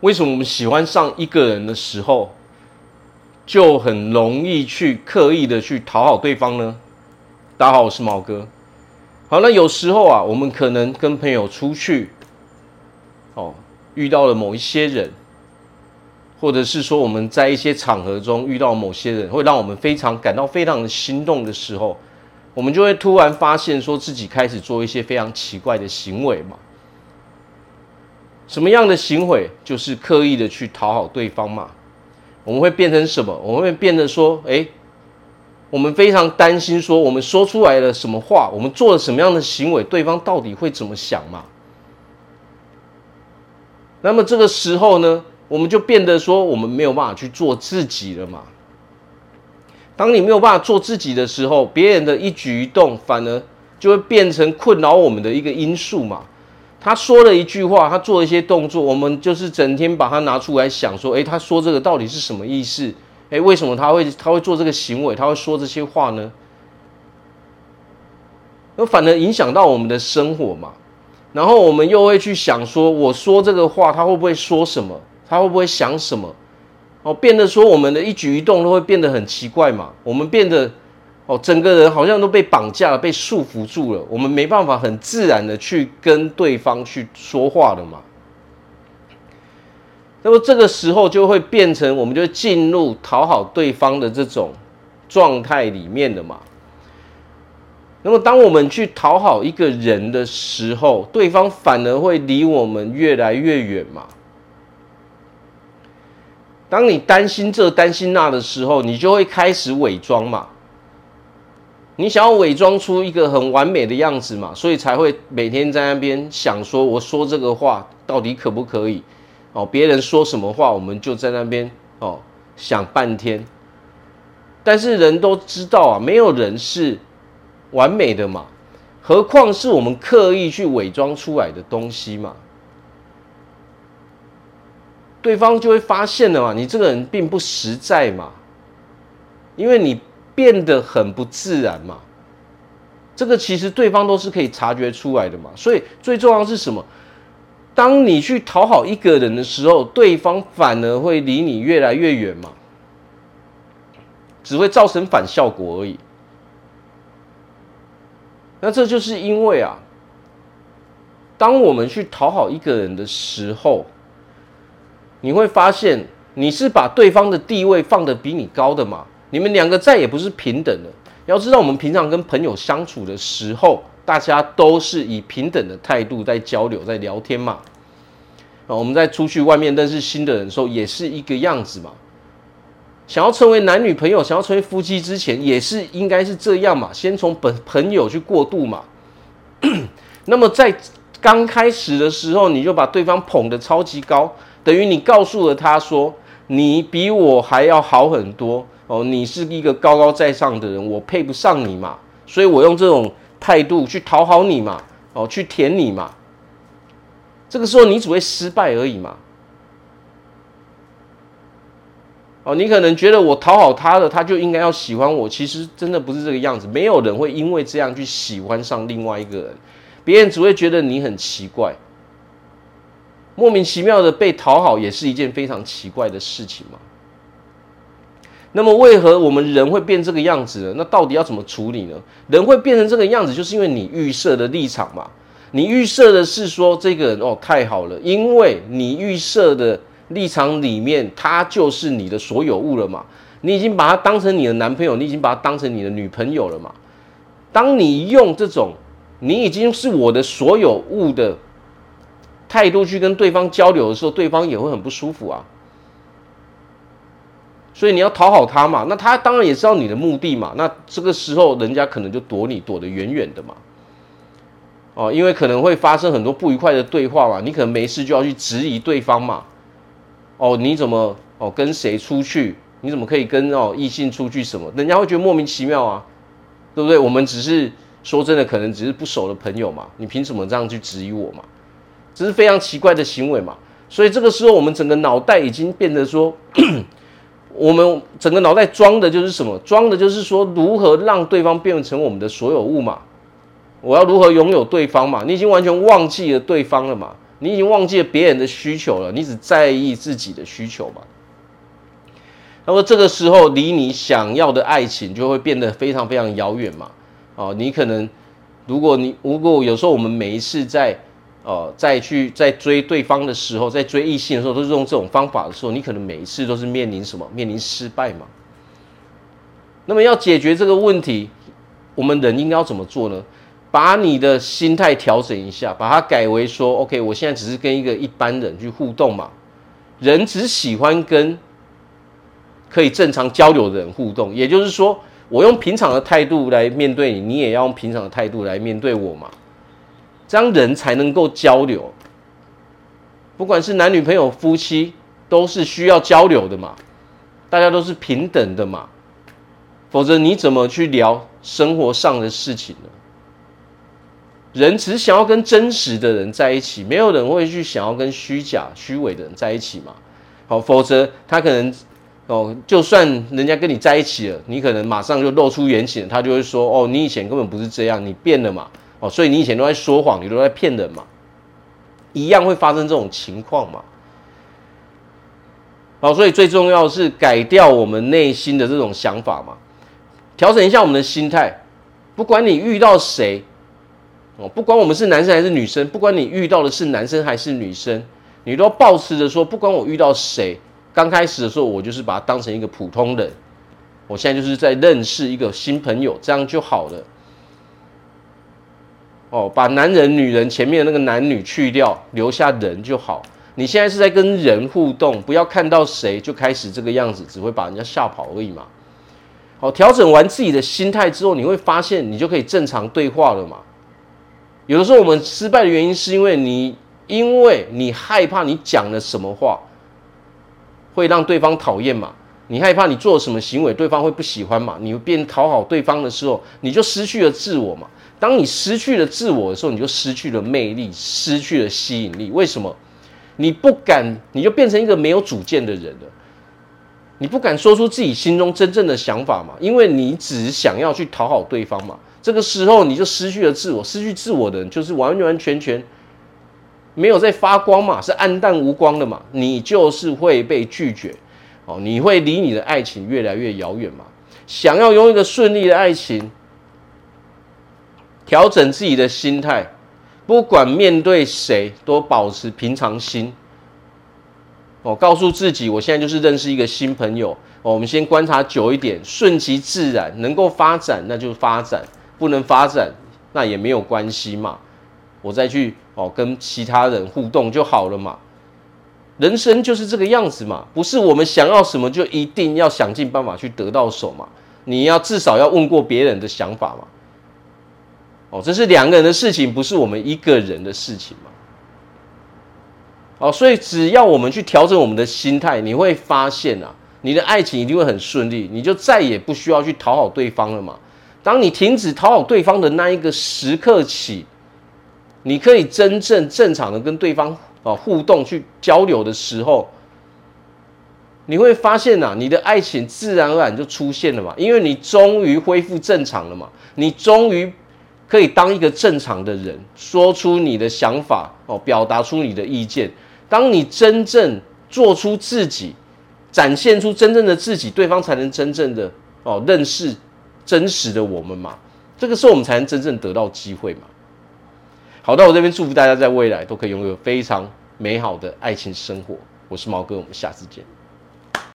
为什么我们喜欢上一个人的时候，就很容易去刻意的去讨好对方呢？大家好，我是毛哥。好，那有时候啊，我们可能跟朋友出去，哦，遇到了某一些人，或者是说我们在一些场合中遇到某些人，会让我们非常感到非常的心动的时候，我们就会突然发现，说自己开始做一些非常奇怪的行为嘛。什么样的行为？就是刻意的去讨好对方嘛。我们会变成什么？我们会变得说，诶，我们非常担心，说我们说出来了什么话，我们做了什么样的行为，对方到底会怎么想嘛？那么这个时候呢，我们就变得说，我们没有办法去做自己了嘛。当你没有办法做自己的时候，别人的一举一动，反而就会变成困扰我们的一个因素嘛。他说了一句话，他做了一些动作，我们就是整天把它拿出来想说，诶，他说这个到底是什么意思？诶，为什么他会他会做这个行为？他会说这些话呢？那反而影响到我们的生活嘛。然后我们又会去想说，我说这个话，他会不会说什么？他会不会想什么？哦，变得说我们的一举一动都会变得很奇怪嘛。我们变得。哦，整个人好像都被绑架了，被束缚住了。我们没办法很自然的去跟对方去说话了嘛。那么这个时候就会变成，我们就进入讨好对方的这种状态里面的嘛。那么当我们去讨好一个人的时候，对方反而会离我们越来越远嘛。当你担心这担心那的时候，你就会开始伪装嘛。你想要伪装出一个很完美的样子嘛，所以才会每天在那边想说，我说这个话到底可不可以？哦，别人说什么话，我们就在那边哦想半天。但是人都知道啊，没有人是完美的嘛，何况是我们刻意去伪装出来的东西嘛，对方就会发现了嘛，你这个人并不实在嘛，因为你。变得很不自然嘛，这个其实对方都是可以察觉出来的嘛。所以最重要是什么？当你去讨好一个人的时候，对方反而会离你越来越远嘛，只会造成反效果而已。那这就是因为啊，当我们去讨好一个人的时候，你会发现你是把对方的地位放得比你高的嘛。你们两个再也不是平等的。要知道，我们平常跟朋友相处的时候，大家都是以平等的态度在交流、在聊天嘛。啊，我们在出去外面认识新的人的时候，也是一个样子嘛。想要成为男女朋友、想要成为夫妻之前，也是应该是这样嘛。先从本朋友去过渡嘛。那么在刚开始的时候，你就把对方捧得超级高，等于你告诉了他说，你比我还要好很多。哦，你是一个高高在上的人，我配不上你嘛，所以我用这种态度去讨好你嘛，哦，去舔你嘛。这个时候你只会失败而已嘛。哦，你可能觉得我讨好他了，他就应该要喜欢我，其实真的不是这个样子。没有人会因为这样去喜欢上另外一个人，别人只会觉得你很奇怪，莫名其妙的被讨好也是一件非常奇怪的事情嘛。那么，为何我们人会变这个样子呢？那到底要怎么处理呢？人会变成这个样子，就是因为你预设的立场嘛。你预设的是说，这个人哦太好了，因为你预设的立场里面，他就是你的所有物了嘛。你已经把他当成你的男朋友，你已经把他当成你的女朋友了嘛。当你用这种“你已经是我的所有物”的态度去跟对方交流的时候，对方也会很不舒服啊。所以你要讨好他嘛，那他当然也知道你的目的嘛。那这个时候，人家可能就躲你躲得远远的嘛。哦，因为可能会发生很多不愉快的对话嘛。你可能没事就要去质疑对方嘛。哦，你怎么哦跟谁出去？你怎么可以跟哦异性出去？什么？人家会觉得莫名其妙啊，对不对？我们只是说真的，可能只是不熟的朋友嘛。你凭什么这样去质疑我嘛？这是非常奇怪的行为嘛。所以这个时候，我们整个脑袋已经变得说。我们整个脑袋装的就是什么？装的就是说，如何让对方变成我们的所有物嘛？我要如何拥有对方嘛？你已经完全忘记了对方了嘛？你已经忘记了别人的需求了，你只在意自己的需求嘛。那么这个时候，离你想要的爱情就会变得非常非常遥远嘛。哦，你可能，如果你如果有时候我们每一次在呃再去在追对方的时候，在追异性的时候，都是用这种方法的时候，你可能每一次都是面临什么？面临失败嘛。那么要解决这个问题，我们人应该要怎么做呢？把你的心态调整一下，把它改为说：OK，我现在只是跟一个一般人去互动嘛。人只喜欢跟可以正常交流的人互动，也就是说。我用平常的态度来面对你，你也要用平常的态度来面对我嘛，这样人才能够交流。不管是男女朋友、夫妻，都是需要交流的嘛，大家都是平等的嘛，否则你怎么去聊生活上的事情呢？人只想要跟真实的人在一起，没有人会去想要跟虚假、虚伪的人在一起嘛。好，否则他可能。哦，就算人家跟你在一起了，你可能马上就露出原形，他就会说：“哦，你以前根本不是这样，你变了嘛。”哦，所以你以前都在说谎，你都在骗人嘛，一样会发生这种情况嘛。好，所以最重要的是改掉我们内心的这种想法嘛，调整一下我们的心态。不管你遇到谁，哦，不管我们是男生还是女生，不管你遇到的是男生还是女生，你都要保持着说：不管我遇到谁。刚开始的时候，我就是把他当成一个普通人，我现在就是在认识一个新朋友，这样就好了。哦，把男人、女人前面的那个男女去掉，留下人就好。你现在是在跟人互动，不要看到谁就开始这个样子，只会把人家吓跑而已嘛。好，调整完自己的心态之后，你会发现你就可以正常对话了嘛。有的时候我们失败的原因是因为你，因为你害怕你讲了什么话。会让对方讨厌嘛？你害怕你做了什么行为，对方会不喜欢嘛？你变讨好对方的时候，你就失去了自我嘛。当你失去了自我的时候，你就失去了魅力，失去了吸引力。为什么？你不敢，你就变成一个没有主见的人了。你不敢说出自己心中真正的想法嘛？因为你只想要去讨好对方嘛。这个时候你就失去了自我，失去自我的人就是完完全全。没有在发光嘛，是暗淡无光的嘛，你就是会被拒绝，哦，你会离你的爱情越来越遥远嘛。想要拥有一个顺利的爱情，调整自己的心态，不管面对谁都保持平常心。哦，告诉自己，我现在就是认识一个新朋友，哦，我们先观察久一点，顺其自然，能够发展那就发展，不能发展那也没有关系嘛。我再去哦，跟其他人互动就好了嘛。人生就是这个样子嘛，不是我们想要什么就一定要想尽办法去得到手嘛。你要至少要问过别人的想法嘛。哦，这是两个人的事情，不是我们一个人的事情嘛。哦，所以只要我们去调整我们的心态，你会发现啊，你的爱情一定会很顺利，你就再也不需要去讨好对方了嘛。当你停止讨好对方的那一个时刻起。你可以真正正常的跟对方啊互动去交流的时候，你会发现呐，你的爱情自然而然就出现了嘛，因为你终于恢复正常了嘛，你终于可以当一个正常的人，说出你的想法哦，表达出你的意见。当你真正做出自己，展现出真正的自己，对方才能真正的哦认识真实的我们嘛，这个时候我们才能真正得到机会嘛。好，的我这边祝福大家在未来都可以拥有非常美好的爱情生活。我是毛哥，我们下次见。